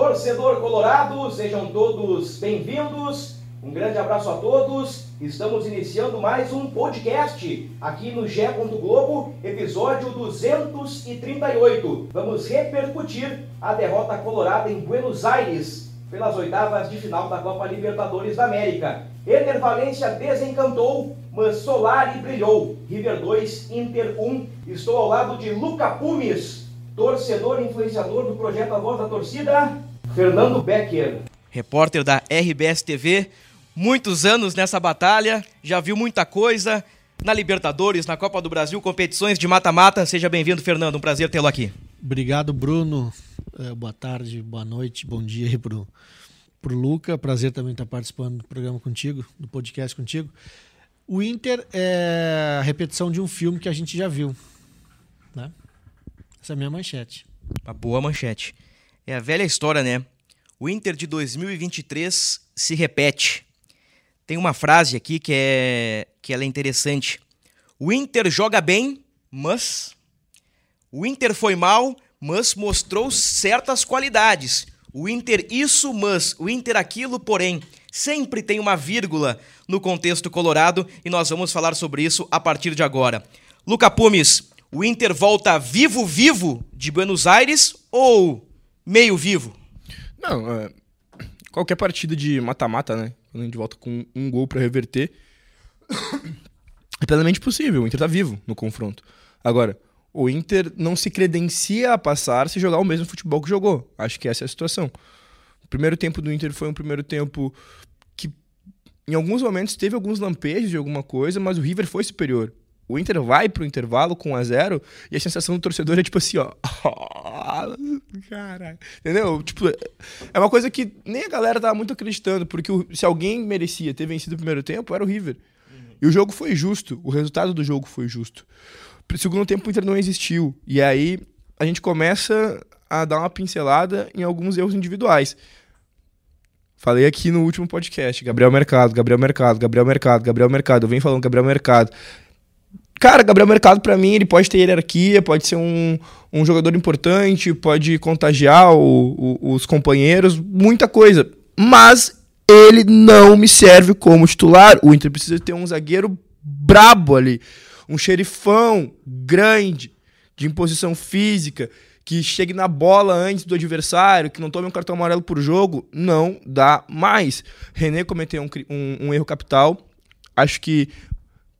Torcedor Colorado, sejam todos bem-vindos. Um grande abraço a todos. Estamos iniciando mais um podcast aqui no Gé. Globo, episódio 238. Vamos repercutir a derrota colorada em Buenos Aires pelas oitavas de final da Copa Libertadores da América. Ener Valência desencantou, mas Solari brilhou. River 2, Inter 1. Estou ao lado de Luca Pumes, torcedor e influenciador do projeto A Voz da Torcida, Fernando Becker. repórter da RBS TV, muitos anos nessa batalha, já viu muita coisa na Libertadores, na Copa do Brasil, competições de mata-mata. Seja bem-vindo, Fernando, um prazer tê-lo aqui. Obrigado, Bruno. É, boa tarde, boa noite, bom dia aí pro, pro Luca. Prazer também estar participando do programa contigo, do podcast contigo. O Inter é a repetição de um filme que a gente já viu. Né? Essa é a minha manchete. Uma boa manchete. É a velha história, né? O Inter de 2023 se repete. Tem uma frase aqui que é que ela é interessante. O Inter joga bem, mas o Inter foi mal, mas mostrou certas qualidades. O Inter isso, mas o Inter aquilo, porém, sempre tem uma vírgula no contexto colorado e nós vamos falar sobre isso a partir de agora. Luca Pumes, o Inter volta vivo vivo de Buenos Aires ou meio vivo? Não, é, qualquer partida de mata-mata, né? Quando a gente volta com um gol pra reverter, é plenamente possível. O Inter tá vivo no confronto. Agora, o Inter não se credencia a passar se jogar o mesmo futebol que jogou. Acho que essa é a situação. O primeiro tempo do Inter foi um primeiro tempo que, em alguns momentos, teve alguns lampejos de alguma coisa, mas o River foi superior. O Inter vai pro intervalo com 1 a 0 e a sensação do torcedor é tipo assim, ó. Caralho. Entendeu? Tipo, é uma coisa que nem a galera tava muito acreditando, porque se alguém merecia ter vencido o primeiro tempo, era o River. E o jogo foi justo, o resultado do jogo foi justo. Pro segundo tempo o Inter não existiu. E aí a gente começa a dar uma pincelada em alguns erros individuais. Falei aqui no último podcast, Gabriel Mercado, Gabriel Mercado, Gabriel Mercado, Gabriel Mercado. Eu venho falando Gabriel Mercado. Cara, Gabriel Mercado, pra mim, ele pode ter hierarquia, pode ser um, um jogador importante, pode contagiar o- o- os companheiros, muita coisa. Mas ele não me serve como titular. O Inter precisa ter um zagueiro brabo ali, um xerifão grande, de imposição física, que chegue na bola antes do adversário, que não tome um cartão amarelo por jogo. Não dá mais. René cometeu um, um- um erro capital. Acho que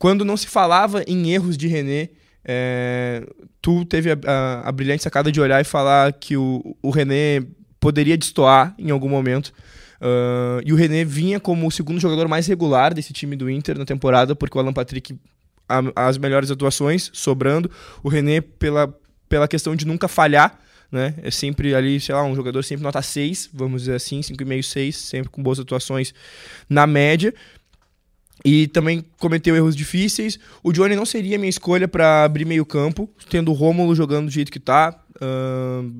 quando não se falava em erros de René, é, tu teve a, a- a brilhante sacada de olhar e falar que o, o René poderia destoar em algum momento. Ah, e o René vinha como o segundo jogador mais regular desse time do Inter na temporada, porque o Alan Patrick a- as melhores atuações sobrando. O René pela, pela questão de nunca falhar, né? É sempre ali, sei lá, um jogador sempre nota 6, vamos dizer assim, 5,5, 6, sempre com boas atuações na média. E também cometeu erros difíceis. O Johnny não seria minha escolha para abrir meio campo, tendo o Rômulo jogando do jeito que tá. Ahn,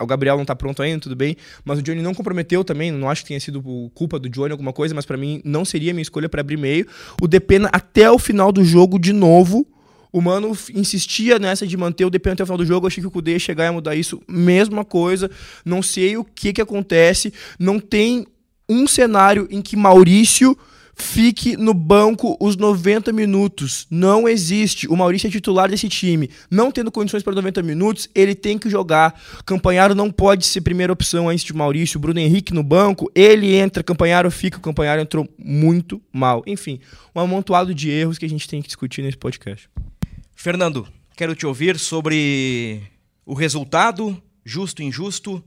o Gabriel não tá pronto ainda, tudo bem. Mas o Johnny não comprometeu também. Não acho que tenha sido culpa do Johnny alguma coisa, mas para mim não seria minha escolha para abrir meio. O Depena até o final do jogo de novo. O Mano insistia nessa de manter o Depena até o final do jogo. Eu achei que o Kudê ia chegar e mudar isso. Mesma coisa. Não sei o que que acontece. Não tem um cenário em que Maurício fique no banco os 90 minutos. Não existe. O Maurício é titular desse time. Não tendo condições para 90 minutos, ele tem que jogar. Campanharo não pode ser primeira opção antes de Maurício. Bruno Henrique no banco, ele entra, Campanharo fica. O Campanharo entrou muito mal. Enfim, um amontoado de erros que a gente tem que discutir nesse podcast. Fernando, quero te ouvir sobre o resultado, justo, injusto,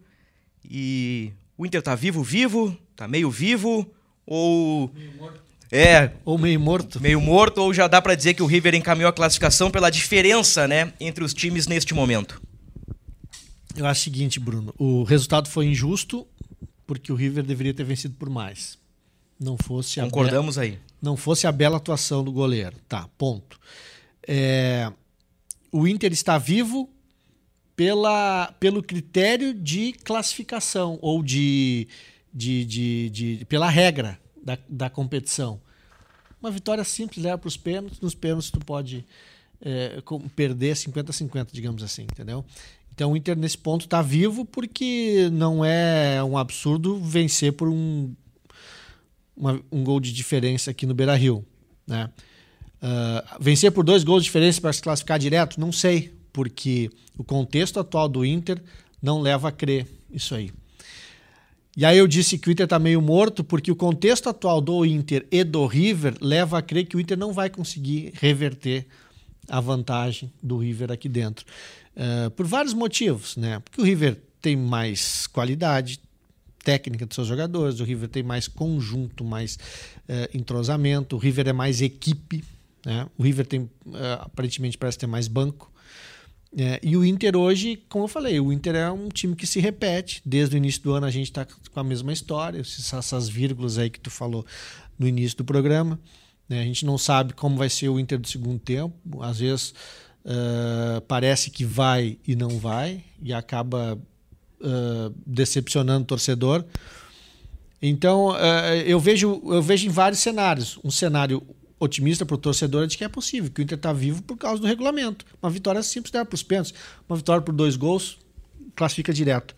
e o Inter tá vivo, vivo, tá meio vivo, ou... É, Ou meio morto. meio morto, ou já dá pra dizer que o River encaminhou a classificação pela diferença, né, entre os times neste momento? Eu acho o seguinte, Bruno. O resultado foi injusto porque o River deveria ter vencido por mais. Não fosse a Concordamos aí. não fosse a bela atuação do goleiro. Tá, ponto. É, o Inter está vivo pela, pelo critério de classificação ou de, de, de, de- pela regra da, da competição. Uma vitória simples leva para os pênaltis. Nos pênaltis tu pode é, perder 50-50, digamos assim, entendeu? Então o Inter nesse ponto está vivo porque não é um absurdo vencer por um uma- um gol de diferença aqui no Beira Rio. Né? Ah, vencer por dois gols de diferença para se classificar direto? Não sei, porque o contexto atual do Inter não leva a crer isso aí. E aí eu disse que o Inter está meio morto porque o contexto atual do Inter e do River leva a crer que o Inter não vai conseguir reverter a vantagem do River aqui dentro. Ah, por vários motivos, né? Porque o River tem mais qualidade, técnica dos seus jogadores, o River tem mais conjunto, mais eh, entrosamento, o River é mais equipe, né? o River tem, eh, aparentemente, parece ter mais banco. Eh, e o Inter hoje, como eu falei, o Inter é um time que se repete. Desde o início do ano a gente está com a mesma história, essas vírgulas aí que tu falou no início do programa. né? A gente não sabe como vai ser o Inter do segundo tempo. Às vezes eh, parece que vai e não vai, e acaba uh, decepcionando o torcedor. Então, uh, eu, vejo, eu vejo em vários cenários. Um cenário otimista para o torcedor é de que é possível, que o Inter está vivo por causa do regulamento. Uma vitória simples dá para os pênaltis. Uma vitória por dois gols classifica direto.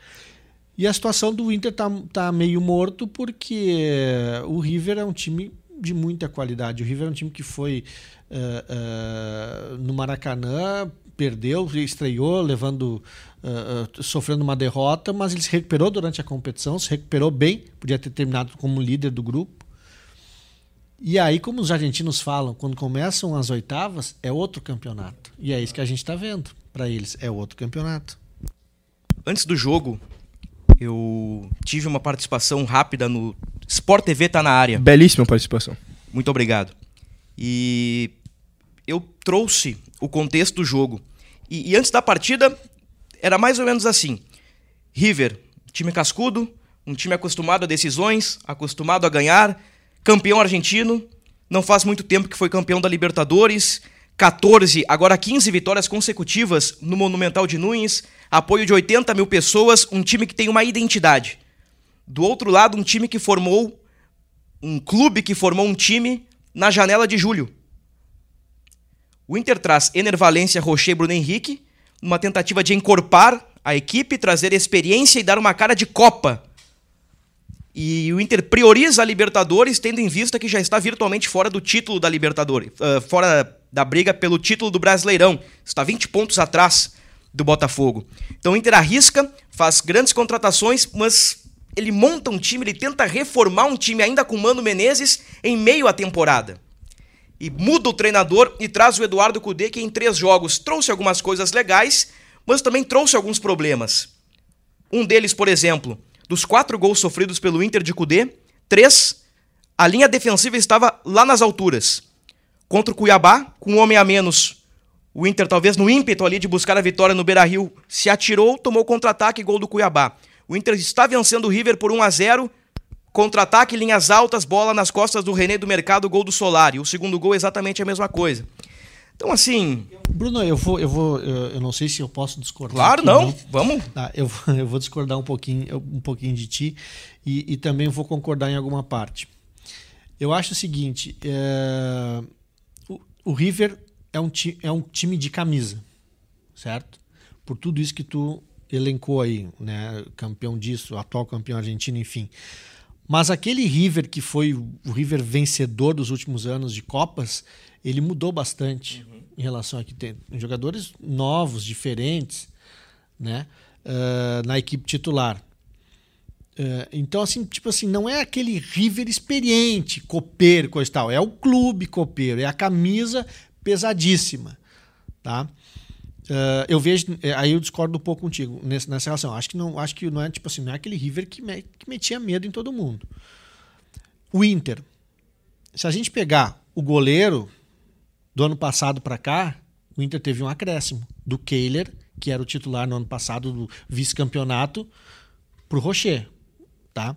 E a situação do Inter tá, tá meio morto porque o River é um time de muita qualidade. O River é um time que foi uh, uh, no Maracanã, perdeu, estreou, levando, uh, sofrendo uma derrota, mas ele se recuperou durante a competição, se recuperou bem, podia ter terminado como líder do grupo. E aí, como os argentinos falam, quando começam as oitavas, é outro campeonato. E é isso que a gente está vendo para eles, é outro campeonato. Antes do jogo, eu tive uma participação rápida no Sport TV tá na área. Belíssima participação. Muito obrigado. E eu trouxe o contexto do jogo. E, e, antes da partida, era mais ou menos assim: River, time cascudo, um time acostumado a decisões, acostumado a ganhar, campeão argentino, não faz muito tempo que foi campeão da Libertadores, 14, agora 15 vitórias consecutivas no Monumental de Nunes, apoio de 80 mil pessoas, um time que tem uma identidade. Do outro lado, um time que formou, um clube que formou um time na janela de julho. O Inter traz Ener Valência, Rocher e Bruno Henrique, numa tentativa de encorpar a equipe, trazer experiência e dar uma cara de Copa. E o Inter prioriza a Libertadores, tendo em vista que já está virtualmente fora do título da Libertadores, uh, fora da briga pelo título do Brasileirão. Está 20 pontos atrás do Botafogo. Então o Inter arrisca, faz grandes contratações, mas ele monta um time, ele tenta reformar um time ainda com Mano Menezes em meio à temporada e muda o treinador e traz o Eduardo Cudê, que em três jogos trouxe algumas coisas legais, mas também trouxe alguns problemas. Um deles, por exemplo, dos quatro gols sofridos pelo Inter de Cudê, três, a linha defensiva estava lá nas alturas. Contra o Cuiabá, com um homem a menos, o Inter, talvez no ímpeto ali de buscar a vitória no Beira-Rio, se atirou, tomou contra-ataque gol do Cuiabá. O Inter está vencendo o River por 1 a 0 Contra-ataque, linhas altas, bola nas costas do René do Mercado, gol do Solari. O segundo gol é exatamente a mesma coisa. Então, assim. Bruno, eu vou, eu vou, eu não sei se eu posso discordar. Claro, não. não. Vamos. Tá, eu, eu vou discordar um pouquinho, um pouquinho de ti e, e também vou concordar em alguma parte. Eu acho o seguinte: é, o, o, River é um, ti, é um time de camisa, certo? Por tudo isso que tu elencou aí, né? Campeão disso, atual campeão argentino, enfim. Mas aquele River que foi o River vencedor dos últimos anos de Copas, ele mudou bastante uhum. em relação a que tem jogadores novos, diferentes, né? Uh, na equipe titular. Uh, então, assim, tipo assim, não é aquele River experiente, copeiro, coisa e tal. É o clube copeiro, é a camisa pesadíssima, tá? Uh, eu vejo, aí eu discordo um pouco contigo nessa, nessa relação. Acho que não, acho que não é tipo assim, não é aquele River que, me, que metia medo em todo mundo. O Inter, se a gente pegar o goleiro do ano passado para cá, o Inter teve um acréscimo do Kehler que era o titular no ano passado do vice-campeonato, para o Rocher. Tá?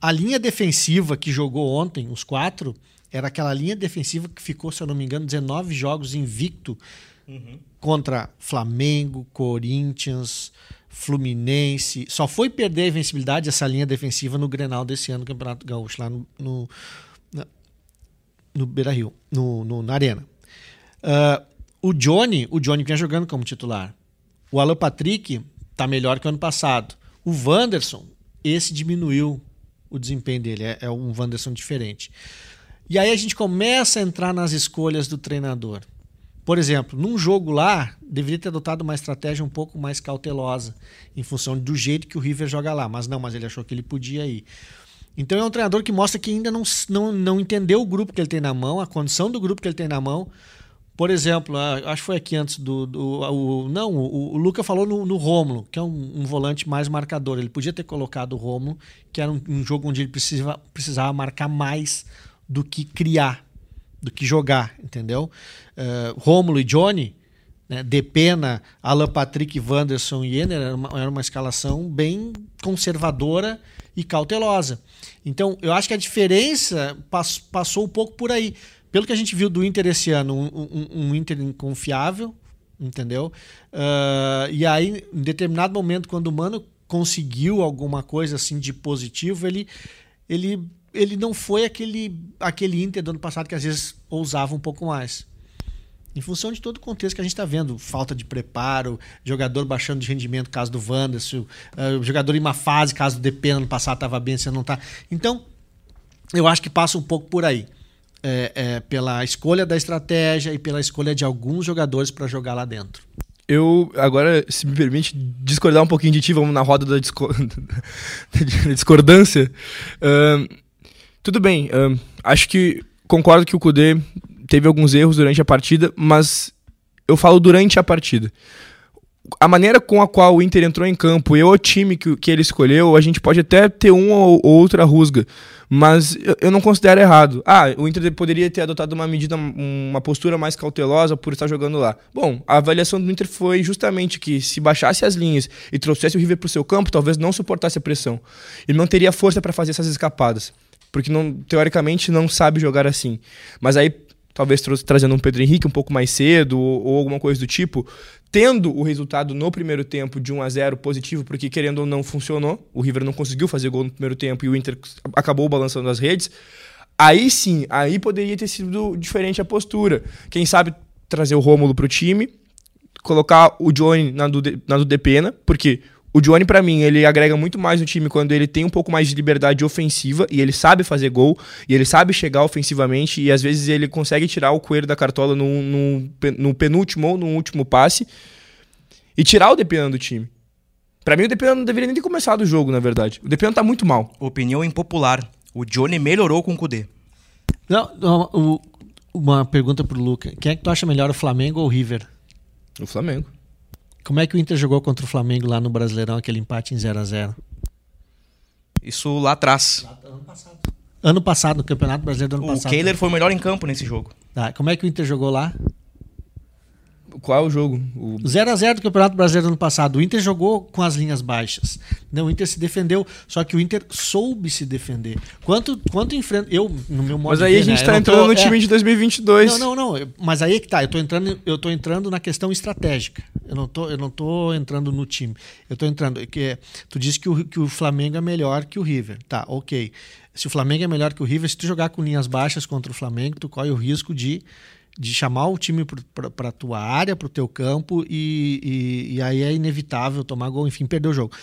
A linha defensiva que jogou ontem, os quatro, era aquela linha defensiva que ficou, se eu não me engano, 19 jogos invicto uhum. contra Flamengo, Corinthians, Fluminense. Só foi perder a invencibilidade essa linha defensiva no Grenal desse ano, no Campeonato Gaúcho, lá no, no, no Beira Rio, no, no, na Arena. Uh, o Johnny, o Johnny vinha jogando como titular. O Alan Patrick tá melhor que o ano passado. O Wanderson, esse diminuiu o desempenho dele, é, é um Wanderson diferente. E aí a gente começa a entrar nas escolhas do treinador. Por exemplo, num jogo lá, deveria ter adotado uma estratégia um pouco mais cautelosa, em função do jeito que o River joga lá. Mas não, mas ele achou que ele podia ir. Então é um treinador que mostra que ainda não, não, não entendeu o grupo que ele tem na mão, a condição do grupo que ele tem na mão. Por exemplo, acho que foi aqui antes do. do o, não, o, o Luca falou no, no Rômulo, que é um, um, volante mais marcador. Ele podia ter colocado o Rômulo, que era um, um jogo onde ele precisava, precisava marcar mais do que criar, do que jogar, entendeu? Uh, Rômulo e Johnny, né, Depena, Alan Patrick, Wanderson e Ener, era uma, era uma escalação bem conservadora e cautelosa. Então, eu acho que a diferença pass, passou um pouco por aí. Pelo que a gente viu do Inter esse ano, um, um, um Inter inconfiável, entendeu? Uh, e aí, em determinado momento, quando o Mano conseguiu alguma coisa assim de positivo, ele, ele ele não foi aquele, aquele Inter do ano passado que às vezes ousava um pouco mais. Em função de todo o contexto que a gente está vendo, falta de preparo, jogador baixando de rendimento, caso do Wanderson, uh, jogador em uma fase, caso do DP ano passado estava bem, você não está. Então, eu acho que passa um pouco por aí. É, é, pela escolha da estratégia e pela escolha de alguns jogadores para jogar lá dentro. Eu, agora, se me permite, discordar um pouquinho de ti, vamos na roda da, da discordância. Uh, tudo bem, acho que concordo que o Kudê teve alguns erros durante a partida, mas eu falo durante a partida. A maneira com a qual o Inter entrou em campo e o time que, que ele escolheu, a gente pode até ter uma ou outra rusga, mas eu, eu não considero errado. Ah, o Inter poderia ter adotado uma medida, uma postura mais cautelosa por estar jogando lá. Bom, a avaliação do Inter foi justamente que se baixasse as linhas e trouxesse o River para o seu campo, talvez não suportasse a pressão. Ele não teria força para fazer essas escapadas porque não, teoricamente não sabe jogar assim. Mas aí, talvez trazendo um Pedro Henrique um pouco mais cedo ou, ou, alguma coisa do tipo, tendo o resultado no primeiro tempo de 1 a 0 positivo, porque querendo ou não funcionou, o River não conseguiu fazer gol no primeiro tempo e o Inter acabou balançando as redes. Aí sim, aí poderia ter sido diferente a postura. Quem sabe trazer o Rômulo para o time, colocar o Johnny na do, na do Depena, porque o Johnny, para mim, ele agrega muito mais no time quando ele tem um pouco mais de liberdade ofensiva e ele sabe fazer gol e ele sabe chegar ofensivamente e às vezes ele consegue tirar o coelho da cartola no, no, no penúltimo ou no último passe e tirar o Depena do time. Para mim, o Depena não deveria nem ter começado o jogo, na verdade. O Depena tá muito mal. Opinião impopular. O Johnny melhorou com o Kudê. Não, não o, uma pergunta pro Luca. Quem é que tu acha melhor, o Flamengo ou o River? O Flamengo. Como é que o Inter jogou contra o Flamengo lá no Brasileirão, aquele empate em 0 a 0 Isso lá atrás. Ano passado. Ano passado, no Campeonato Brasileiro do ano o passado. O Kehler foi o melhor em campo nesse jogo. Tá. Como é que o Inter jogou lá? Qual é o jogo? O 0x0 do Campeonato Brasileiro do ano passado. O Inter jogou com as linhas baixas. Não, o Inter se defendeu, só que o Inter soube se defender. Quanto, quanto enfrenta. Eu, no meu modo Mas aí ver, a gente né, tá entrando tô, no time é... de 2022. Não, não, não. Mas aí é que tá. Eu tô entrando, eu tô entrando na questão estratégica. Eu não tô, eu não tô entrando no time. Eu tô entrando. Que é, tu disse que o, que o Flamengo é melhor que o River. Tá, ok. Se o Flamengo é melhor que o River, se tu jogar com linhas baixas contra o Flamengo, tu corre o risco de de chamar o time para tua área, para o teu campo, e, e, e, aí é inevitável tomar gol, enfim, perder o jogo.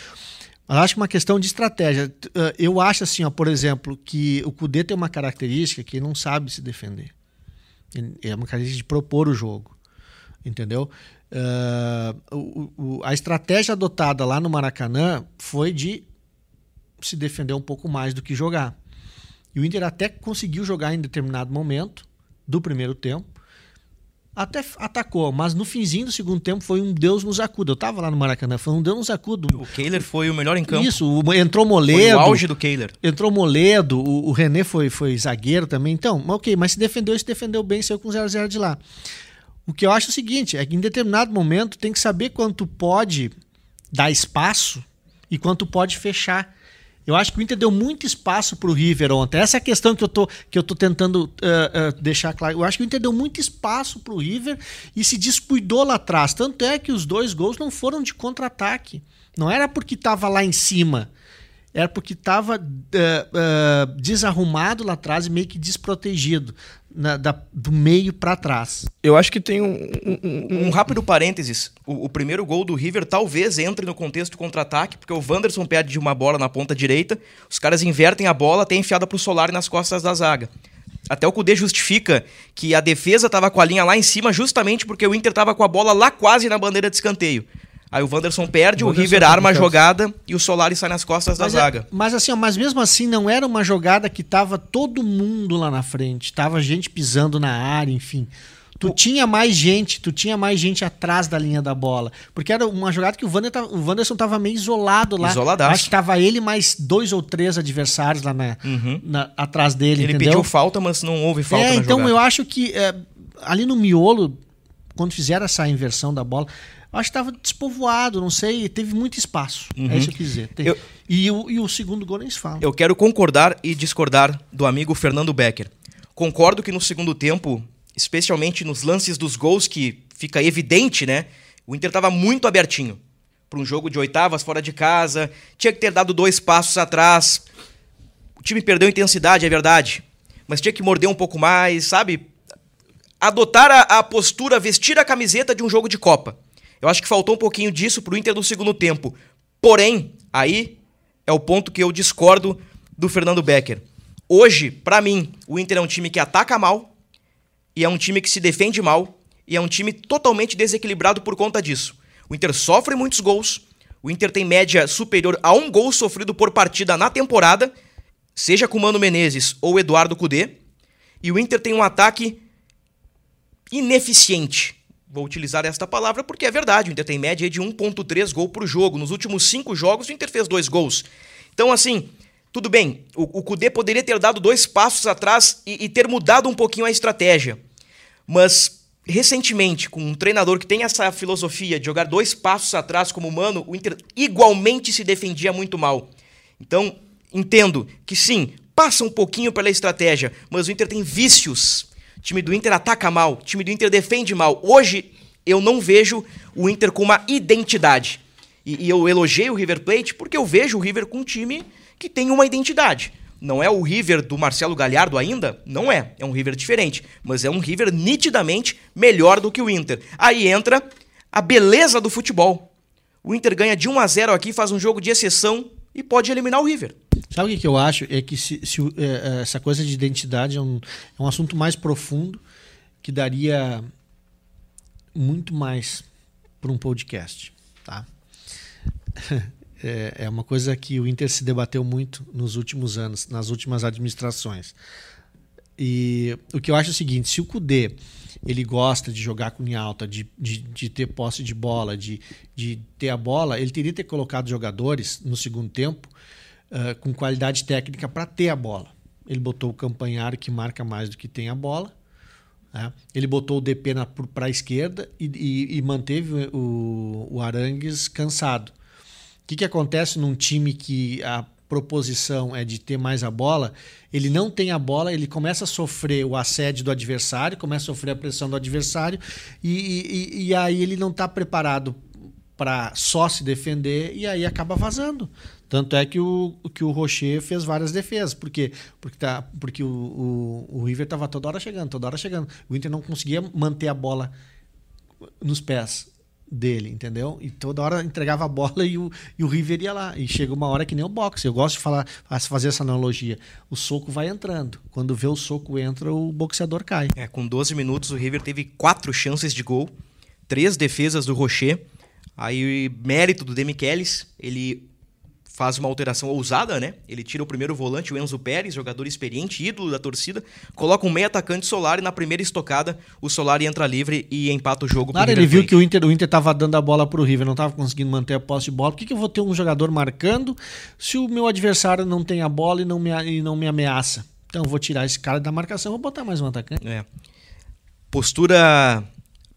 Mas acho que uma questão de estratégia. Eh, eu acho assim, ó, por exemplo, que o Cudê tem uma característica que não sabe se defender. É uma característica de propor o jogo. Entendeu? Uh, o, o, a estratégia adotada lá no Maracanã foi de se defender um pouco mais do que jogar. E o Inter até conseguiu jogar em determinado momento do primeiro tempo, até atacou, mas no finzinho do segundo tempo foi um Deus nos acuda. Eu tava lá no Maracanã, foi um Deus nos acuda. O Kehler foi o melhor em campo. Isso, entrou Moledo. Foi o auge do Kehler. Entrou Moledo, o, o René foi, foi zagueiro também. Então, ok, mas se defendeu, se defendeu bem, saiu com 0x0 de lá. O que eu acho é o seguinte, é que em determinado momento tem que saber quanto pode dar espaço e quanto pode fechar. Eu acho que o Inter deu muito espaço para o River ontem. Essa é a questão que eu tô, que eu tô tentando uh, uh, deixar claro. Eu acho que o Inter deu muito espaço para o River e se descuidou lá atrás. Tanto é que os dois gols não foram de contra-ataque. Não era porque estava lá em cima era porque estava uh, uh, desarrumado lá atrás e meio que desprotegido, na, da, do meio para trás. Eu acho que tem um. Um, um, um rápido parênteses. O, o, primeiro gol do River talvez entre no contexto contra-ataque, porque o Wanderson perde uma bola na ponta direita, os caras invertem a bola, tem enfiada pro Solar nas costas da zaga. Até o Cudê justifica que a defesa estava com a linha lá em cima justamente porque o Inter estava com a bola lá quase na bandeira de escanteio. Aí o Wanderson perde, o, o River arma a jogada e o Solari sai nas costas mas da é, zaga. Mas assim, ó, mas mesmo assim não era uma jogada que tava todo mundo lá na frente, tava gente pisando na área, enfim. Tu o... tinha mais gente, tu tinha mais gente atrás da linha da bola. Porque era uma jogada que o, Wander o Wanderson tava meio isolado lá. Isoladaço. Acho que tava ele mais dois ou três adversários lá na, uhum. na atrás dele, ele entendeu? pediu falta, mas não houve falta é, então jogada. eu acho que é, ali no miolo, quando fizeram essa inversão da bola, acho que estava despovoado, não sei, teve muito espaço. É uhum. É isso que eu quis dizer. Eu, e, o, e o segundo gol nem se fala. Eu quero concordar e discordar do amigo Fernando Becker. Concordo que no segundo tempo, especialmente nos lances dos gols, que fica evidente, né? O Inter estava muito abertinho para um jogo de oitavas fora de casa, tinha que ter dado dois passos atrás. O time perdeu intensidade, é verdade, mas tinha que morder um pouco mais, sabe? Adotar a, a postura, vestir a camiseta de um jogo de Copa. Eu acho que faltou um pouquinho disso pro Inter no segundo tempo. Porém, aí é o ponto que eu discordo do Fernando Becker. Hoje, para mim, o Inter é um time que ataca mal e é um time que se defende mal e é um time totalmente desequilibrado por conta disso. O Inter sofre muitos gols, o Inter tem média superior a um gol sofrido por partida na temporada, seja com Mano Menezes ou Eduardo Cudê, e o Inter tem um ataque ineficiente. Vou utilizar esta palavra porque é verdade. O Inter tem média de 1,3 gol por jogo. Nos últimos cinco jogos, o Inter fez dois gols. Então, assim, tudo bem. O, o Kudê poderia ter dado dois passos atrás e, e ter mudado um pouquinho a estratégia. Mas, recentemente, com um treinador que tem essa filosofia de jogar dois passos atrás como humano, o Inter igualmente se defendia muito mal. Então, entendo que sim, passa um pouquinho pela estratégia, mas o Inter tem vícios time do Inter ataca mal, time do Inter defende mal. Hoje eu não vejo o Inter com uma identidade. E, e eu elogiei o River Plate porque eu vejo o River com um time que tem uma identidade. Não é o River do Marcelo Galhardo ainda? Não é. É um River diferente. Mas é um River nitidamente melhor do que o Inter. Aí entra a beleza do futebol. O Inter ganha de 1 a 0 aqui, faz um jogo de exceção e pode eliminar o River. Sabe o que, eu acho? É que se, se é, é, essa coisa de identidade é um, é um assunto mais profundo que daria muito mais para um podcast, tá? É, é uma coisa que o Inter se debateu muito nos últimos anos, nas últimas administrações. E o que eu acho é o seguinte: se o Kudê ele gosta de jogar com linha alta, de, de, de, ter posse de bola, de, de ter a bola, ele teria que ter colocado jogadores no segundo tempo uh, com qualidade técnica para ter a bola. Ele botou o Campanhar, que marca mais do que tem a bola. Né? Ele botou o DP para a esquerda e, e, e, manteve o, o Arangues cansado. O que, que acontece num time que a proposição é de ter mais a bola, ele não tem a bola, ele começa a sofrer o assédio do adversário, começa a sofrer a pressão do adversário, e, e, e aí ele não está preparado para só se defender e aí acaba vazando. Tanto é que o, que o Rocher fez várias defesas. Por quê? Porque, tá, porque o, o, o River estava toda hora chegando, toda hora chegando. O Inter não conseguia manter a bola nos pés dele, entendeu? E toda hora entregava a bola e o, e o River ia lá. E chega uma hora que nem o boxe. Eu gosto de falar, fazer essa analogia. O soco vai entrando. Quando vê o soco entra, o boxeador cai. É, com 12 minutos o River teve quatro chances de gol, três defesas do Rocher. Aí mérito do Demichelis, ele faz uma alteração ousada, né? Ele tira o primeiro volante, o Enzo Pérez, jogador experiente, ídolo da torcida, coloca um meio atacante Solar e na primeira estocada o Solar entra livre e empata o jogo. Claro, ele viu que o Inter, o Inter tava dando a bola pro River, não tava conseguindo manter a posse de bola. Por que, que eu vou ter um jogador marcando se o meu adversário não tem a bola e não me, e não me ameaça? Então eu vou tirar esse cara da marcação, vou botar mais um atacante. É. Postura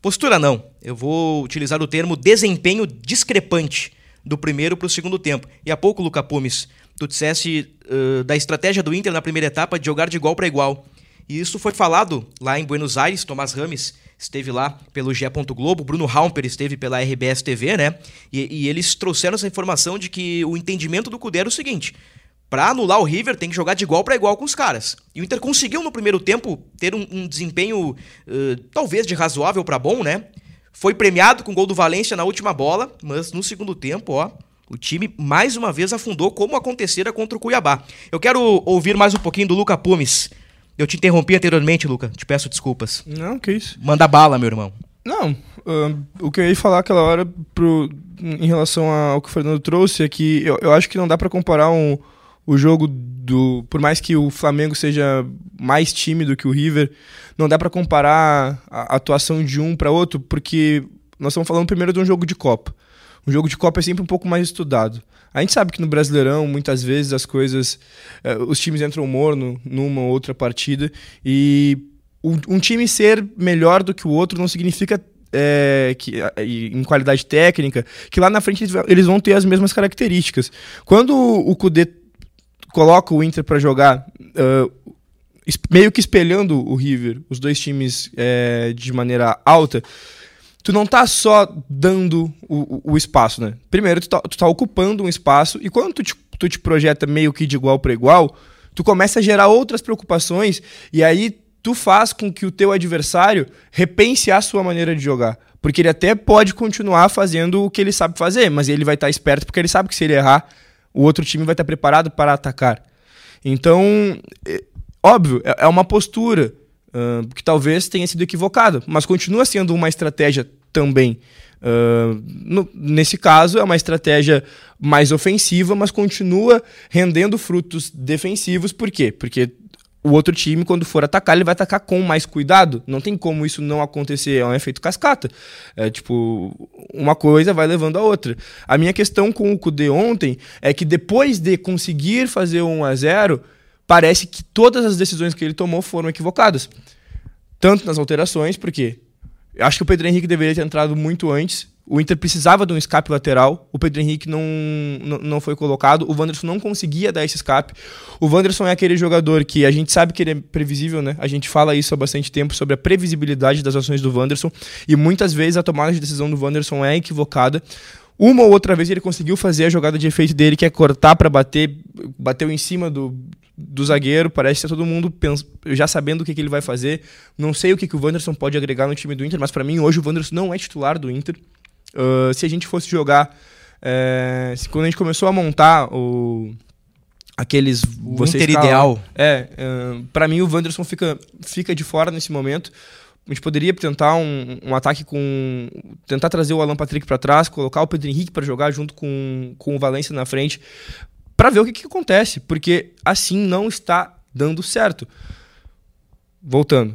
Postura não. Eu vou utilizar o termo desempenho discrepante do primeiro para o segundo tempo. E há pouco, Luca Pumes, tu disseste uh, da estratégia do Inter na primeira etapa de jogar de igual para igual. E isso foi falado lá em Buenos Aires, Tomás Rames esteve lá pelo G. Globo, Bruno Haumper esteve pela RBS TV, né? E, e, eles trouxeram essa informação de que o entendimento do Cudê era o seguinte: para anular o River tem que jogar de igual para igual com os caras. E o Inter conseguiu no primeiro tempo ter um, um desempenho uh, talvez de razoável para bom, né? Foi premiado com o gol do Valência na última bola, mas no segundo tempo, ó, o time mais uma vez afundou como acontecera contra o Cuiabá. Eu quero ouvir mais um pouquinho do Luca Pumes eu te interrompi anteriormente, Luca. Te peço desculpas. Não, que isso. Manda bala, meu irmão. Não, uh, o que eu ia falar aquela hora pro, em relação ao que o Fernando trouxe é que eu, eu acho que não dá para comparar um, o jogo do. Por mais que o Flamengo seja mais tímido que o River, não dá para comparar a atuação de um para outro, porque nós estamos falando primeiro de um jogo de Copa. Um jogo de Copa é sempre um pouco mais estudado. A gente sabe que no Brasileirão, muitas vezes, as coisas. Eh, os times entram morno numa ou outra partida. E um, um time ser melhor do que o outro não significa é, que, em qualidade técnica, que lá na frente eles vão ter as mesmas características. Quando o Kudê coloca o Inter para jogar, uh, meio que espelhando o River, os dois times é, de maneira alta, tu não tá só dando o, o espaço, né? Primeiro, tu tá, tu tá, ocupando um espaço e quando tu te, tu te projeta meio que de igual para igual, tu começa a gerar outras preocupações e aí tu faz com que o teu adversário repense a sua maneira de jogar. Porque ele até pode continuar fazendo o que ele sabe fazer, mas ele vai estar tá esperto porque ele sabe que se ele errar, o outro time vai estar preparado para atacar. Então, é, óbvio, é, é uma postura uh, que talvez tenha sido equivocada, mas continua sendo uma estratégia também. Uh, no, nesse caso, é uma estratégia mais ofensiva, mas continua rendendo frutos defensivos. Por quê? Porque o outro time, quando for atacar, ele vai atacar com mais cuidado. Não tem como isso não acontecer. É um efeito cascata. É tipo, uma coisa vai levando a outra. A minha questão com o Kudê ontem é que depois de conseguir fazer o 1 a 0 parece que todas as decisões que ele tomou foram equivocadas. Tanto nas alterações, porque eu acho que o Pedro Henrique deveria ter entrado muito antes. O Inter precisava de um escape lateral. O Pedro Henrique não, não, não foi colocado. O Wanderson não conseguia dar esse escape. O Wanderson é aquele jogador que a gente sabe que ele é previsível, né? A gente fala isso há bastante tempo sobre a previsibilidade das ações do Wanderson. E muitas vezes a tomada de decisão do Wanderson é equivocada. Uma ou outra vez ele conseguiu fazer a jogada de efeito dele, que é cortar para bater, bateu em cima do, do zagueiro, parece que todo mundo pensa, já sabendo o que, que, ele vai fazer. Não sei o que, que o Wanderson pode agregar no time do Inter, mas para mim hoje o Wanderson não é titular do Inter. Uh, se a gente fosse jogar. É, se, quando a gente começou a montar o, aqueles. O Inter ideal. É, uh, para mim o Wanderson fica, fica de fora nesse momento. A gente poderia tentar um, um ataque com. tentar trazer o Alan Patrick para trás, colocar o Pedro Henrique para jogar junto com, com o Valência na frente para ver o que, que acontece, porque assim não está dando certo. Voltando.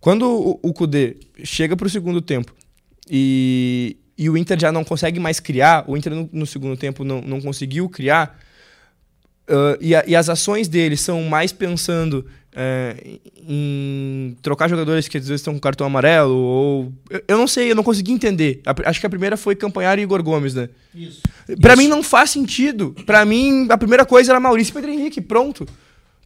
Quando o, o Kudê chega para o segundo tempo e, e o Inter já não consegue mais criar, o Inter no, no segundo tempo não, não conseguiu criar, uh, e, a, e, as ações dele são mais pensando uh, em trocar jogadores que às vezes estão com cartão amarelo, ou. Eu, eu não sei, eu não consegui entender. A, acho que a primeira foi Campanhar e Igor Gomes, né? Isso. Pra Isso. mim não faz sentido. Pra mim, a primeira coisa era Maurício e Pedro Henrique, pronto.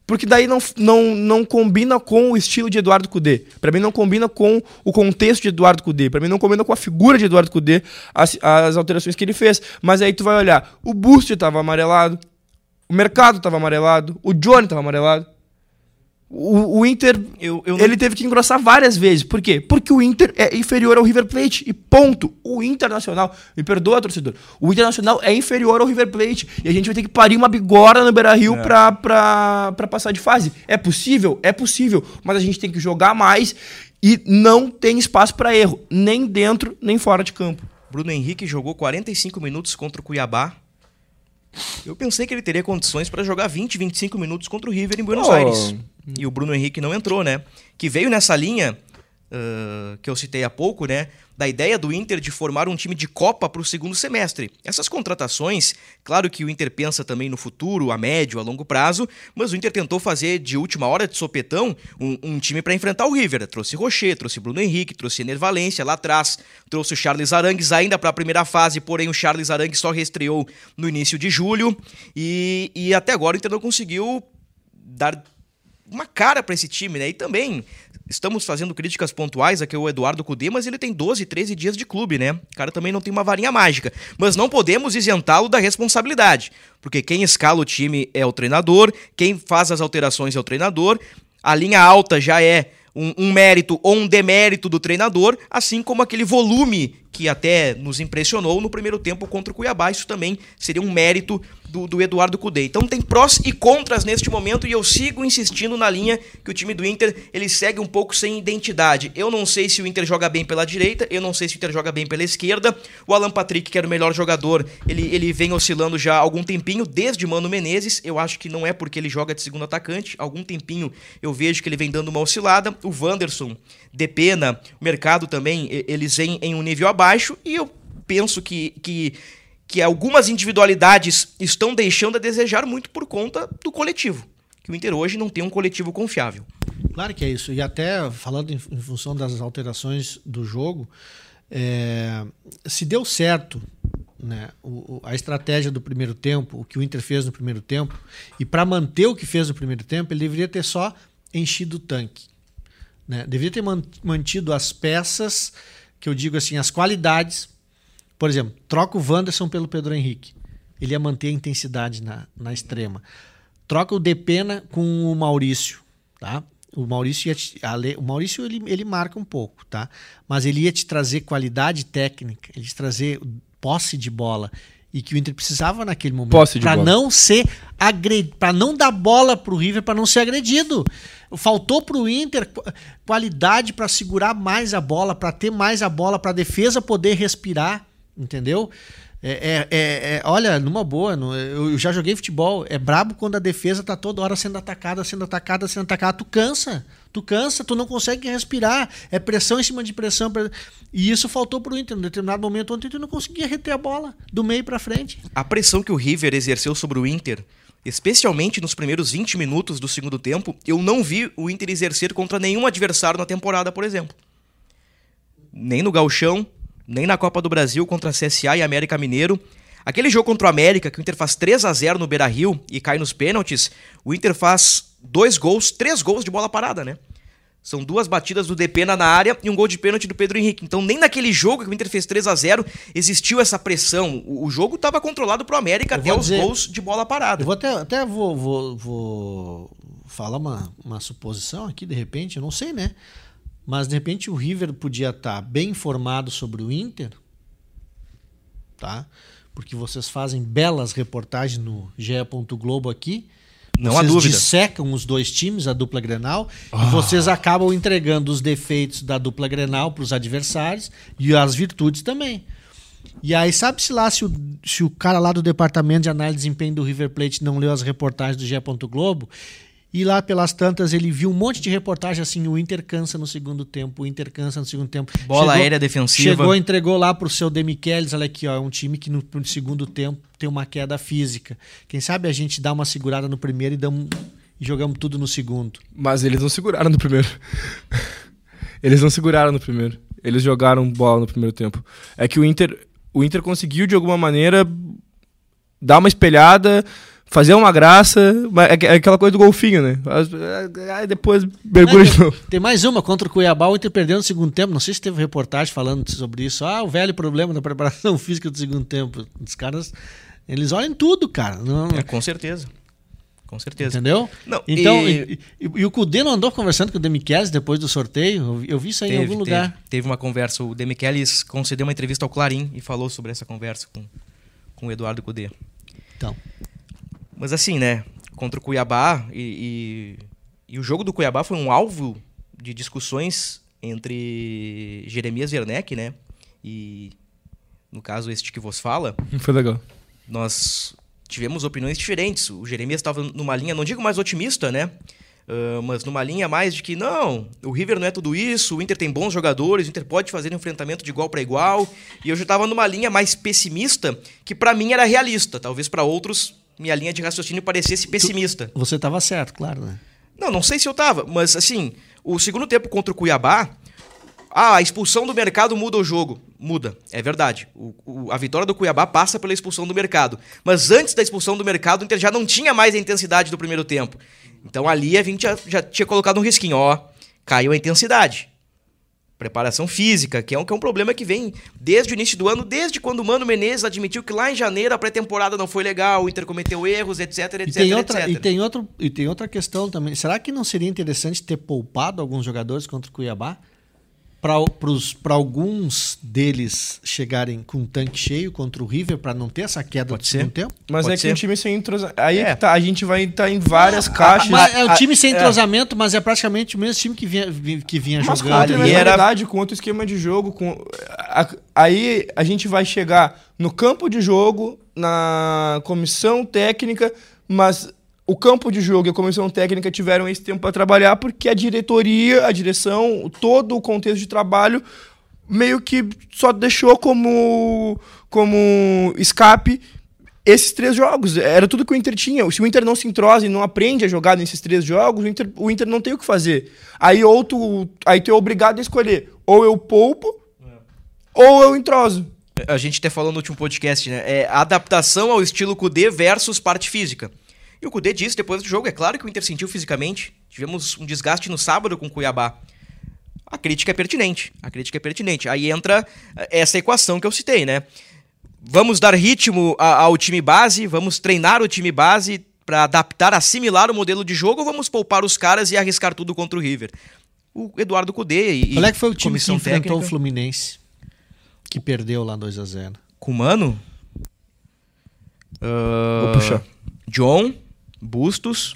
Porque daí não, não, não combina com o estilo de Eduardo Cudê. Para mim não combina com o contexto de Eduardo Cudê. Para mim não combina com a figura de Eduardo Cudê as, as alterações que ele fez. Mas aí tu vai olhar, o Boost estava amarelado, o mercado estava amarelado, o Johnny estava amarelado. O, o Inter, eu, eu não... ele teve que engrossar várias vezes. Por quê? Porque o Inter é inferior ao River Plate. E ponto. O Internacional, me perdoa, torcedor. O Internacional é inferior ao River Plate. E a gente vai ter que parir uma bigora no Beira Rio é. pra, pra, pra passar de fase. É possível? É possível. Mas a gente tem que jogar mais e não tem espaço para erro. Nem dentro, nem fora de campo. Bruno Henrique jogou 45 minutos contra o Cuiabá eu pensei que ele teria condições para jogar 20, 25 minutos contra o River em Buenos oh. Aires. E o Bruno Henrique não entrou, né? Que veio nessa linha uh, que eu citei há pouco, né? Da ideia do Inter de formar um time de Copa para o segundo semestre. Essas contratações, claro que o Inter pensa também no futuro, a médio, a longo prazo, mas o Inter tentou fazer de última hora de sopetão um, um time para enfrentar o River. Trouxe Rocher, trouxe Bruno Henrique, trouxe Ener Valência lá atrás, trouxe o Charles Arangues ainda para a primeira fase, porém o Charles Arangues só reestreou no início de julho e, e até agora o Inter não conseguiu dar uma cara para esse time, né? E também estamos fazendo críticas pontuais aqui ao Eduardo Cudê, mas ele tem 12, 13 dias de clube, né? O cara também não tem uma varinha mágica. Mas não podemos isentá-lo da responsabilidade, porque quem escala o time é o treinador, quem faz as alterações é o treinador, a linha alta já é um, um mérito ou um demérito do treinador, assim como aquele volume que até nos impressionou no primeiro tempo contra o Cuiabá. Isso também seria um mérito do, do, Eduardo Cudê. Então tem prós e contras neste momento e eu sigo insistindo na linha que o time do Inter ele segue um pouco sem identidade. Eu não sei se o Inter joga bem pela direita, eu não sei se o Inter joga bem pela esquerda. O Alan Patrick, que era o melhor jogador, ele, ele vem oscilando já há algum tempinho, desde Mano Menezes. Eu acho que não é porque ele joga de segundo atacante. Algum tempinho eu vejo que ele vem dando uma oscilada. O Wanderson, Depena, o mercado também, eles vêm em um nível abaixo e eu penso que, que que algumas individualidades estão deixando a desejar muito por conta do coletivo. Que o Inter hoje não tem um coletivo confiável. Claro que é isso. E até falando em, em função das alterações do jogo, é, se deu certo né, o, a estratégia do primeiro tempo, o que o Inter fez no primeiro tempo, e para manter o que fez no primeiro tempo, ele deveria ter só enchido o tanque. Né? Deveria ter mantido as peças, que eu digo assim, as qualidades por exemplo, troca o Wanderson pelo Pedro Henrique. Ele ia manter a intensidade na, na extrema. Troca o Depena com o Maurício, tá? O Maurício, ia te, o Maurício ele, ele marca um pouco, tá? Mas ele ia te trazer qualidade técnica, ele ia te trazer posse de bola e que o Inter precisava naquele momento para não ser agredido, para não dar bola para o River, para não ser agredido. Faltou para o Inter qualidade para segurar mais a bola, para ter mais a bola, para a defesa poder respirar entendeu? É, é, é, é, olha, numa boa, eu já joguei futebol. É brabo quando a defesa tá toda hora sendo atacada, sendo atacada, sendo atacada. Tu cansa, tu cansa, tu não consegue respirar. É pressão em cima de pressão. E isso faltou pro Inter. Em determinado momento, ontem tu não conseguia reter a bola do meio para frente. A pressão que o River exerceu sobre o Inter, especialmente nos primeiros 20 minutos do segundo tempo, eu não vi o Inter exercer contra nenhum adversário na temporada, por exemplo. Nem no Galchão, nem na Copa do Brasil contra a CSA e América Mineiro. Aquele jogo contra o América, que o Inter faz 3 a 0 no Beira Rio e cai nos pênaltis, o Inter faz dois gols, três gols de bola parada, né? São duas batidas do Depena na área e um gol de pênalti do Pedro Henrique. Então, nem naquele jogo que o Inter fez 3 a 0 existiu essa pressão. O, jogo estava controlado pro América até os dizer, gols de bola parada. Eu vou até, até vou, vou, vou falar uma, uma suposição aqui, de repente, eu não sei, né? Mas de repente o River podia estar bem informado sobre o Inter, tá? Porque vocês fazem belas reportagens no GE. Globo aqui. Não vocês há dúvida. dissecam os dois times, a dupla Grenal, e vocês acabam entregando os defeitos da dupla Grenal para os adversários e as virtudes também. E aí, sabe-se lá se o, se o cara lá do departamento de análise de desempenho do River Plate não leu as reportagens do GE. Globo e lá pelas tantas ele viu um monte de reportagem assim, o Inter cansa no segundo tempo, o Inter cansa no segundo tempo. Bola chegou, aérea defensiva. Chegou, entregou lá pro seu Demichelis, olha aqui, ó, é um time que no, no, segundo tempo tem uma queda física. Quem sabe a gente dá uma segurada no primeiro e, damos, e jogamos tudo no segundo. Mas eles não seguraram no primeiro. eles não seguraram no primeiro. Eles jogaram bola no primeiro tempo. É que o Inter, o Inter conseguiu de alguma maneira dar uma espelhada fazer uma graça, é, é aquela coisa do golfinho, né? Aí depois mergulha de novo. Tem mais uma contra o Cuiabá, o Inter perdeu no segundo tempo. Não sei se teve reportagem falando sobre isso. Ah, o velho problema da preparação física do segundo tempo. Os caras, eles olham tudo, cara. Não... É, com certeza. Com certeza. Entendeu? Não, então, e... E, e, e, o Cudê não andou conversando com o Demichelis depois do sorteio? Eu, eu vi isso aí teve, em algum lugar. Teve, teve uma conversa. O Demichelis concedeu uma entrevista ao Clarim e falou sobre essa conversa com, com o Eduardo Cudê. Então. Mas assim, né? Contra o Cuiabá e, e, e o jogo do Cuiabá foi um alvo de discussões entre Jeremias Werneck, né? E no caso este que vos fala. Foi legal. Nós tivemos opiniões diferentes. O Jeremias estava numa linha, não digo mais otimista, né? Uh, mas numa linha mais de que não, o River não é tudo isso, o Inter tem bons jogadores, o Inter pode fazer um enfrentamento de igual para igual. E eu já estava numa linha mais pessimista, que para mim era realista. Talvez para outros minha linha de raciocínio parecesse pessimista. Tu, você estava certo, claro, né? Não, não sei se eu tava, mas assim, o segundo tempo contra o Cuiabá, ah, a expulsão do mercado muda o jogo. Muda, é verdade. O, o, a vitória do Cuiabá passa pela expulsão do mercado. Mas antes da expulsão do mercado, o Inter já não tinha mais a intensidade do primeiro tempo. Então ali a gente já, já tinha colocado um risquinho, ó, caiu a intensidade. Preparação física, que é um, que é um problema que vem desde o início do ano, desde quando o Mano Menezes admitiu que lá em janeiro a pré-temporada não foi legal, o Inter cometeu erros, etc, etc, e tem outra, etc. E tem, outro, e tem outra questão também. Será que não seria interessante ter poupado alguns jogadores contra o Cuiabá? Para alguns deles chegarem com um tanque cheio contra o River para não ter essa queda Pode do ser. segundo tempo? Mas Pode é que ser. um time sem entrosamento. Aí É. que tá, a gente vai estar em várias caixas. Mas é o time sem é. entrosamento, mas é praticamente o mesmo time que vinha, vi- que vinha Mas jogando. ali era- mentalidade, com outro esquema de jogo. Com... Aí a gente vai chegar no campo de jogo, na comissão técnica, mas o campo de jogo e a comissão técnica tiveram esse tempo para trabalhar porque a diretoria, a direção, todo o contexto de trabalho meio que só deixou como, como escape esses três jogos. Era tudo que o Inter tinha. Se o Inter não se entrosa e não aprende a jogar nesses três jogos, o Inter, o Inter não tem o que fazer. Aí ou tu, aí tu é obrigado a escolher. Ou eu poupo, ou eu entroso. A gente até falou no último podcast, né? É adaptação ao estilo Kudê versus parte física. E o Kudê disse depois do jogo, é claro que o Inter sentiu fisicamente. Tivemos um desgaste no sábado com o Cuiabá. A crítica é pertinente. A crítica é pertinente. Aí entra eh, essa equação que eu citei, né? Vamos dar ritmo ao time base, vamos treinar o time base para adaptar, assimilar o modelo de jogo ou vamos poupar os caras e arriscar tudo contra o River? O Eduardo Cudê e Qual é que foi o time que enfrentou técnica, o Fluminense? Que perdeu lá 2 a 0 Com o Mano? Ah, Vou puxar. John, Bustos,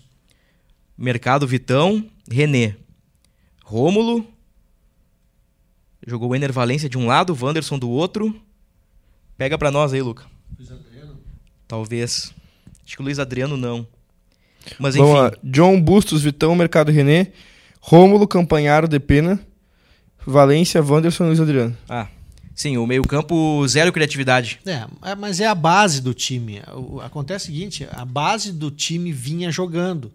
Mercado Vitão, René. Rômulo. Jogou o Ener Valência de um lado, Wanderson do outro. Pega pra nós aí, Luca. Talvez. Acho que o Luiz Adriano não. Mas enfim. Vamos lá. John Bustos, Vitão, Mercado René, Rômulo, Campanharo, Depena, Valência, Wanderson, Luiz Adriano. Ah, sim, o meio-campo zero criatividade. É, é, mas é a base do time. Acontece o seguinte, a base do time vinha jogando.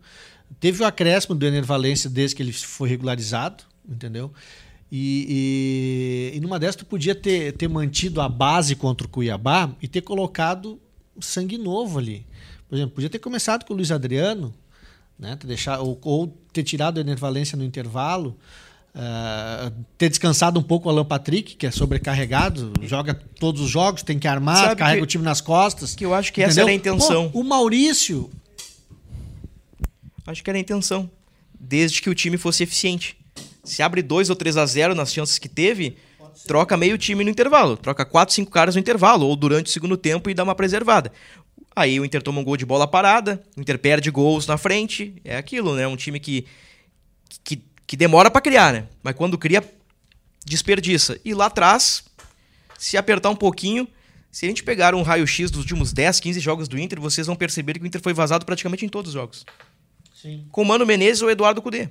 Teve o acréscimo do Ener Valência desde que ele foi regularizado, entendeu? E, e, e numa dessas tu podia ter, ter mantido a base contra o Cuiabá e ter colocado sangue novo ali. Por exemplo, podia ter começado com o Luiz Adriano, né? Ter deixado, ou, ou ter tirado o Ener Valência no intervalo, ah, ter descansado um pouco o Alan Patrick, que é sobrecarregado, joga todos os jogos, tem que armar, Sabe carrega que- o time nas costas. que eu acho que essa era a intenção. Pô, o Maurício, Acho que era a intenção. Desde que o time fosse eficiente. Se abre 2 ou 3 a 0 nas chances que teve, troca meio time no intervalo. Troca 4, 5 caras no intervalo, ou durante o segundo tempo e dá uma preservada. Aí o Inter toma um gol de bola parada, o Inter perde gols na frente. É aquilo, né? Um time que, que, que demora pra criar, né? Mas quando cria, desperdiça. E lá atrás, se apertar um pouquinho, se a gente pegar um raio-x dos últimos 10, 15 jogos do Inter, vocês vão perceber que o Inter foi vazado praticamente em todos os jogos com o Mano Menezes ou Eduardo Cudê.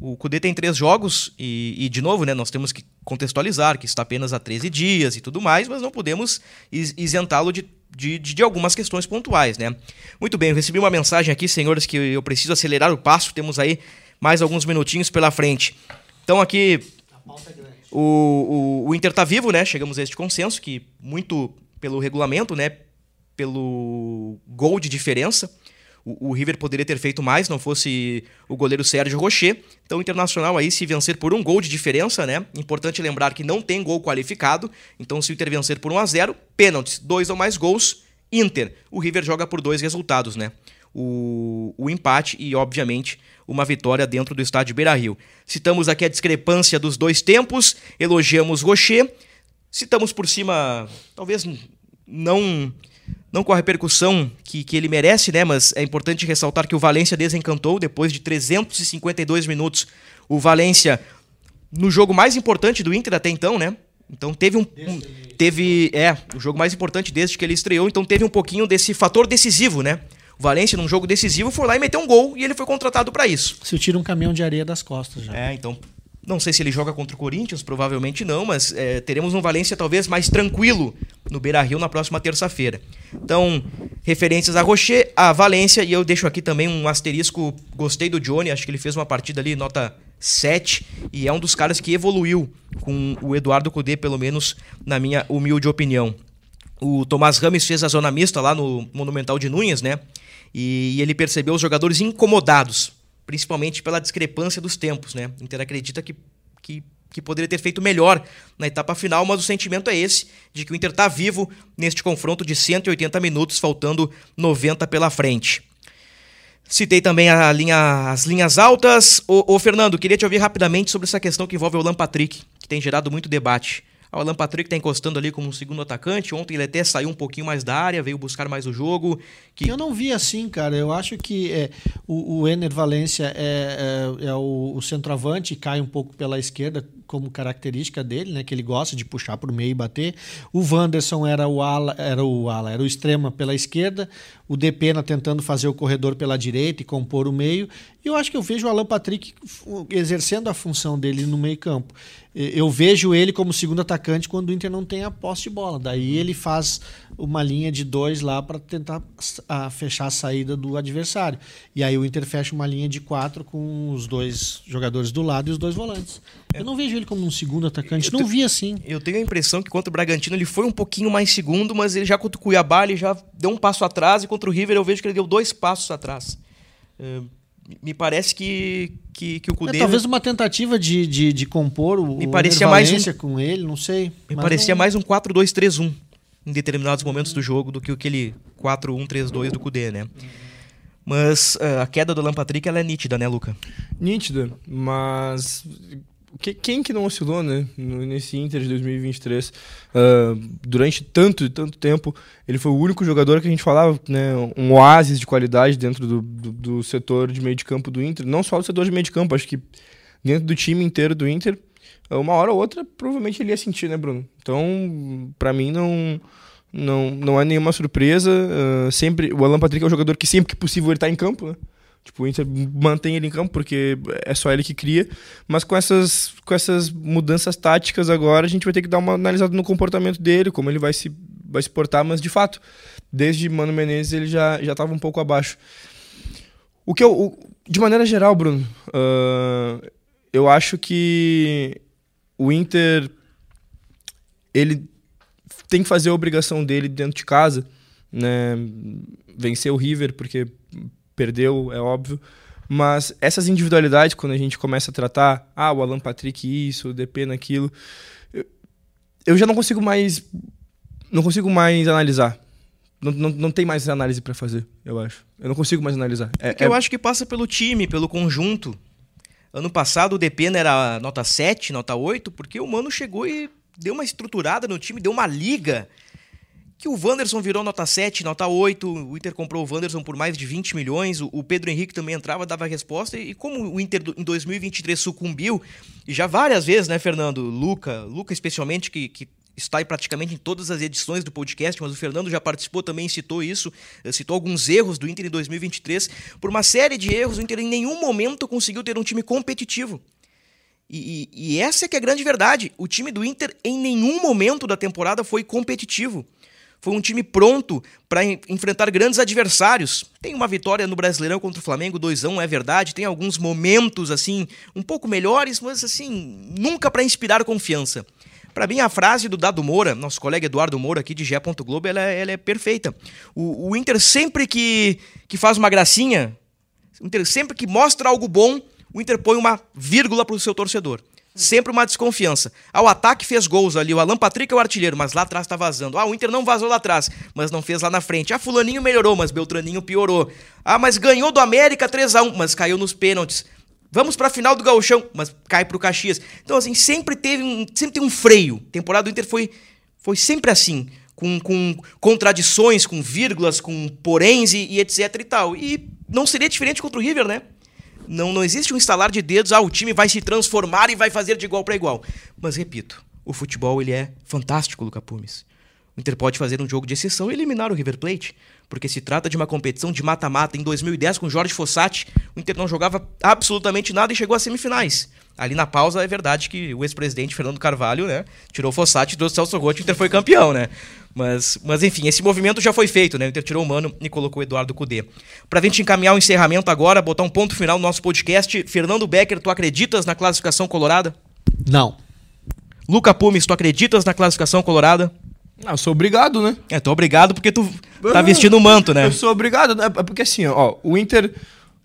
O Cudê tem três jogos e, e, de novo, né, nós temos que contextualizar que está apenas há 13 dias e tudo mais, mas não podemos is- isentá-lo de, de, de- de algumas questões pontuais, né? Muito bem, eu recebi uma mensagem aqui, senhores, que eu preciso acelerar o passo, temos aí mais alguns minutinhos pela frente. Então aqui o, o, o Inter tá vivo, né? Chegamos a este consenso que muito pelo regulamento, né? Pelo gol de diferença. O, o River poderia ter feito mais, não fosse o goleiro Sérgio Rocher. Então o Internacional aí se vencer por um gol de diferença, né? Importante lembrar que não tem gol qualificado. Então se o Inter vencer por 1 a 0, pênaltis, dois ou mais gols, Inter. O River joga por dois resultados, né? O, o empate e, obviamente, uma vitória dentro do estádio Beira-Rio. Citamos aqui a discrepância dos dois tempos, elogiamos Rocher, citamos por cima, talvez não não com a repercussão que, que ele merece, né? Mas é importante ressaltar que o Valência desencantou depois de 352 minutos. O Valência no jogo mais importante do Inter até então, né? Então teve um, um- teve é o jogo mais importante desde que ele estreou. Então teve um pouquinho desse fator decisivo, né? O Valência, num jogo decisivo, foi lá e meteu um gol e ele foi contratado para isso. Se eu tiro um caminhão de areia das costas já. É, então. Não sei se ele joga contra o Corinthians, provavelmente não, mas é, teremos um Valência talvez mais tranquilo no Beira Rio na próxima terça-feira. Então, referências a Rocher, a Valência, e eu deixo aqui também um asterisco. Gostei do Johnny, acho que ele fez uma partida ali, nota 7, e é um dos caras que evoluiu com o Eduardo Cudê, pelo menos na minha humilde opinião. O Tomás Rames fez a zona mista lá no Monumental de Núñez, né? E, ele percebeu os jogadores incomodados, principalmente pela discrepância dos tempos, né? O Inter acredita que, que, que poderia ter feito melhor na etapa final, mas o sentimento é esse, de que o Inter está vivo neste confronto de 180 minutos, faltando 90 pela frente. Citei também a linha, as linhas altas. Ô, ô, Fernando, queria te ouvir rapidamente sobre essa questão que envolve o Alan Patrick, que tem gerado muito debate. O Alan Patrick está encostando ali como um segundo atacante. Ontem ele até saiu um pouquinho mais da área, veio buscar mais o jogo. Que... Eu não vi assim, cara. Eu acho que é, o, o Ener Valência é, é, é o, o, centroavante, cai um pouco pela esquerda, como característica dele, né? Que ele gosta de puxar para o meio e bater. O Wanderson era o ala, era o ala, era o extrema pela esquerda. O Depena tentando fazer o corredor pela direita e compor o meio. E eu acho que eu vejo o Alan Patrick exercendo a função dele no meio campo. Eu vejo ele como segundo atacante quando o Inter não tem a posse de bola. Daí ele faz uma linha de dois lá para tentar fechar a saída do adversário. E aí o Inter fecha uma linha de quatro com os dois jogadores do lado e os dois volantes. Eu não vejo ele como um segundo atacante, eu não vi assim. Eu tenho a impressão que contra o Bragantino ele foi um pouquinho mais segundo, mas ele já contra o Cuiabá ele já deu um passo atrás e contra o River eu vejo que ele deu dois passos atrás. Uh, me parece que, que, que o Cudê... É, talvez uma tentativa de, de, de compor o, me parecia mais um, com ele, não sei. Me parecia não... mais um 4-2-3-1 em determinados momentos do jogo do que aquele 4-1-3-2 do Cudê, né? Mas uh, a queda do Lampatrick ela é nítida, né, Luca? Nítida, mas quem que não oscilou, né, nesse Inter de 2023? Uh, ah, durante tanto e tanto tempo, ele foi o único jogador que a gente falava, né, um oásis de qualidade dentro do, do, do, setor de meio de campo do Inter. Não só do setor de meio de campo, acho que dentro do time inteiro do Inter, uma hora ou outra, provavelmente ele ia sentir, né, Bruno? Então, para mim, não, não, não é nenhuma surpresa. Uh, sempre O Alan Patrick é um jogador que sempre que possível ele tá em campo, né? Tipo, o Inter mantém ele em campo porque é só ele que cria. Mas com essas, com essas mudanças táticas agora, a gente vai ter que dar uma analisada no comportamento dele, como ele vai se, vai se portar. Mas, de fato, desde Mano Menezes ele já já estava um pouco abaixo. O que eu, o, de maneira geral, Bruno, uh, eu acho que o Inter ele tem que fazer a obrigação dele dentro de casa, né? Vencer o River porque perdeu, é óbvio. Mas essas individualidades, quando a gente começa a tratar, ah, o Alan Patrick isso, o DP naquilo, eu, eu já não consigo mais. Não consigo mais analisar. Não, não, não tem mais análise para fazer, eu acho. Eu não consigo mais analisar. É, é... Eu acho que passa pelo time, pelo conjunto. Ano passado o DP era nota 7, nota 8, porque o Mano chegou e deu uma estruturada no time, deu uma liga que o Wanderson virou nota 7, nota 8, o Inter comprou o Wanderson por mais de 20 milhões, o Pedro Henrique também entrava, dava resposta, e como o Inter em 2023 sucumbiu, e já várias vezes, né, Fernando, Luca, Luca especialmente, que, que está aí praticamente em todas as edições do podcast, mas o Fernando já participou também, citou isso, eh, citou alguns erros do Inter em 2023, por uma série de erros, o Inter em nenhum momento conseguiu ter um time competitivo. E, e, e essa é que é a grande verdade, o time do Inter em nenhum momento da temporada foi competitivo foi um time pronto para enfrentar grandes adversários. Tem uma vitória no Brasileirão contra o Flamengo, 2 a 1 é verdade. Tem alguns momentos assim, um pouco melhores, mas assim, nunca para inspirar confiança. Para mim, a frase do Dado Moura, nosso colega Eduardo Moura aqui de Gé. Globo, ela, é, ela é perfeita. O, o, Inter sempre que, que faz uma gracinha, o Inter sempre que mostra algo bom, o Inter põe uma vírgula para o seu torcedor. Sempre uma desconfiança. Ah, o ataque fez gols ali, o Alan Patrick é o artilheiro, mas lá atrás tá vazando. Ah, o Inter não vazou lá atrás, mas não fez lá na frente. Ah, fulaninho melhorou, mas Beltraninho piorou. Ah, mas ganhou do América 3 a 1 mas caiu nos pênaltis. Vamos pra final do Gauchão, mas cai pro Caxias. Então, assim, sempre teve um, sempre tem um freio. A temporada do Inter foi, foi sempre assim. Com, com contradições, com vírgulas, com poréns e, e etc e tal. E não seria diferente contra o River, né? Não, não existe um instalar de dedos, ah, o time vai se transformar e vai fazer de igual para igual. Mas repito, o futebol ele é fantástico, Luca Pumes. O Inter pode fazer um jogo de exceção e eliminar o River Plate, porque se trata de uma competição de mata-mata. Em 2010, com Jorge Fossati, o Inter não jogava absolutamente nada e chegou às semifinais. Ali na pausa é verdade que o ex-presidente Fernando Carvalho, né, tirou o Fossati, trouxe o Celso Rotti, o Inter foi campeão, né? Mas, mas enfim, esse movimento já foi feito, né? O Inter tirou o Mano e colocou o Eduardo Cudê. Pra gente encaminhar o encerramento agora, botar um ponto final no nosso podcast, Fernando Becker, tu acreditas na classificação colorada? Não. Luca Pumes, tu acreditas na classificação colorada? Ah, eu sou obrigado, né? É, tô obrigado porque tu tá vestindo o manto, né? Eu sou obrigado, né? É porque assim, ó, o Inter.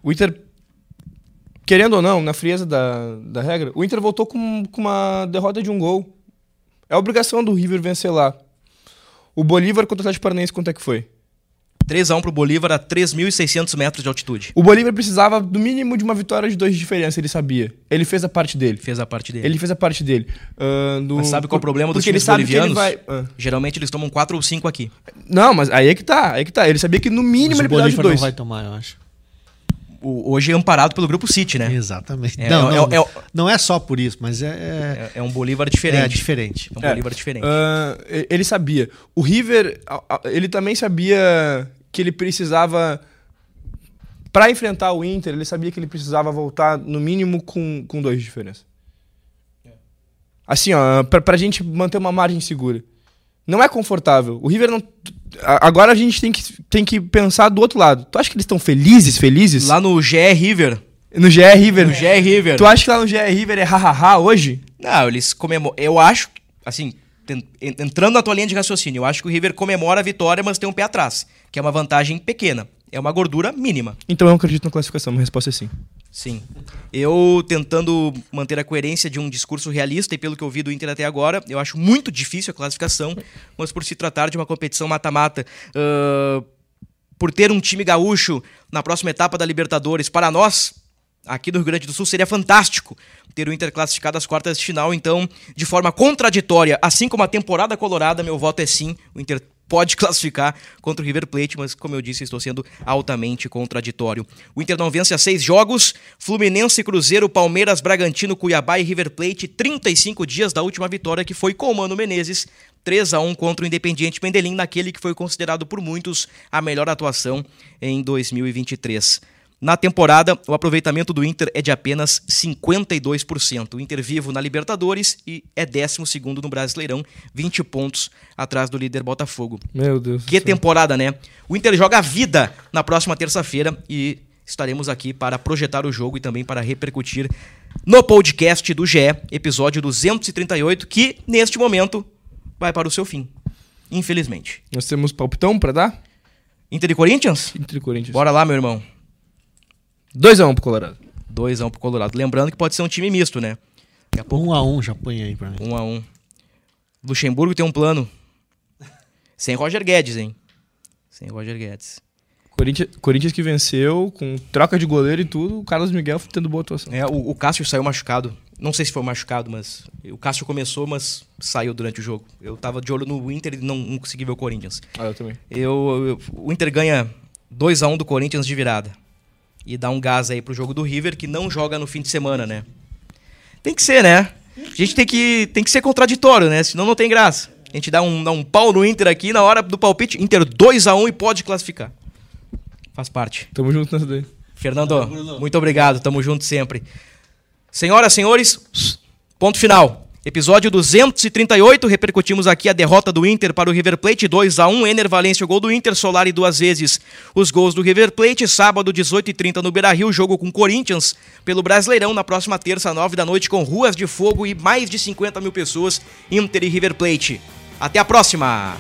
O Inter. Querendo ou não, na frieza da, da regra, o Inter voltou com, com uma derrota de um gol. É a obrigação do River vencer lá. O Bolívar contra o Atlético Paranaense, quanto é que foi? 3x1 pro Bolívar a 3.600 metros de altitude. O Bolívar precisava do mínimo de uma vitória de dois de diferença, ele sabia. Ele fez a parte dele. Fez a parte dele. Ele fez a parte dele. Ah, do- Mas sabe qual é o problema dos times sabe que ele bolivianos? vai- ah. Geralmente eles tomam 4 ou 5 aqui. Não, mas aí é que tá, aí é que tá. Ele sabia que no mínimo Mas ele o precisava de Bolívar não dois. vai tomar, eu acho. O- hoje é amparado pelo Grupo City, né? Exatamente. É, não, é- não, é- é- não é só por isso, mas é, É, é um Bolívar é, diferente. é diferente. É um É. Bolívar diferente. E- ele sabia. O River, ele também sabia que ele precisava. Pra enfrentar o Inter, ele sabia que ele precisava voltar no mínimo com, com dois de diferença. Assim, ó, pra, pra gente manter uma margem segura. Não é confortável. O River não. Agora a gente tem que, tem que pensar do outro lado. Tu acha que eles estão felizes, felizes? Lá no GE River. no GR River. No GE River. Tu acha que lá no GR River é hahaha hoje? Não, eles comemoram. Eu acho, assim, entrando na tua linha de raciocínio, eu acho que o River comemora a vitória, mas tem um pé atrás, que é uma vantagem pequena. É uma gordura mínima. Então eu acredito na classificação. Minha resposta é sim. Sim. Eu tentando manter a coerência de um discurso realista e pelo que eu vi do Inter até agora, eu acho muito difícil a classificação, mas por se tratar de uma competição mata-mata, ah, por ter um time gaúcho na próxima etapa da Libertadores, para nós, aqui do Rio Grande do Sul, seria fantástico ter o Inter classificado às quartas de final. Então, de forma contraditória, assim como a temporada colorada, meu voto é sim. O Inter pode classificar contra o River Plate, mas como eu disse, estou sendo altamente contraditório. O Inter não vence há seis jogos. Fluminense, Cruzeiro, Palmeiras, Bragantino, Cuiabá e River Plate, 35 dias da última vitória, que foi com o Mano Menezes. 3 a 1 contra o Independiente Medellín, naquele que foi considerado por muitos a melhor atuação em 2023. Na temporada, o aproveitamento do Inter é de apenas 52%. O Inter vivo na Libertadores e é 12 no Brasileirão, 20 pontos atrás do líder Botafogo. Meu Deus. Que temporada, né? O Inter joga a vida na próxima terça-feira e estaremos aqui para projetar o jogo e também para repercutir no podcast do GE, episódio 238, que neste momento vai para o seu fim. Infelizmente. Nós temos palpitão pra dar? Inter e Corinthians? Entre Corinthians. Bora lá, meu irmão. 2x1 pro Colorado. 2x1 pro Colorado. Lembrando que pode ser um time misto, né? Daqui a pouco Um a um já põe aí pra mim. 1x1. Luxemburgo tem um plano. Sem Roger Guedes, hein? Sem Roger Guedes. Corinthians, Corinthians que venceu com troca de goleiro e tudo, o Carlos Miguel tendo boa atuação. É, o, o Cássio saiu machucado. Não sei se foi machucado, mas o Cássio começou, mas saiu durante o jogo. Eu tava de olho no Inter e não, não consegui ver o Corinthians. Ah, eu também. Eu, eu- o Inter ganha 2 a 1 do Corinthians de virada. E dá um gás aí pro jogo do River, que não joga no fim de semana, né? Tem que ser, né? A gente tem que, tem que ser contraditório, né? Senão não tem graça. A gente dá um, dá um pau no Inter aqui na hora do palpite. Inter 2 a 1 e pode classificar. Faz parte. Tamo junto nessa daí. Fernando, muito obrigado. Tamo junto sempre. Senhoras, senhores, ponto final. Episódio 238, repercutimos aqui a derrota do Inter para o River Plate, 2 a 1 Ener Valência, o gol do Inter, Solari duas vezes os gols do River Plate, sábado 18h30 no Beira-Rio, jogo com Corinthians pelo Brasileirão, na próxima terça, 9 da noite, com ruas de fogo e mais de 50 mil pessoas, Inter e River Plate. Até a próxima!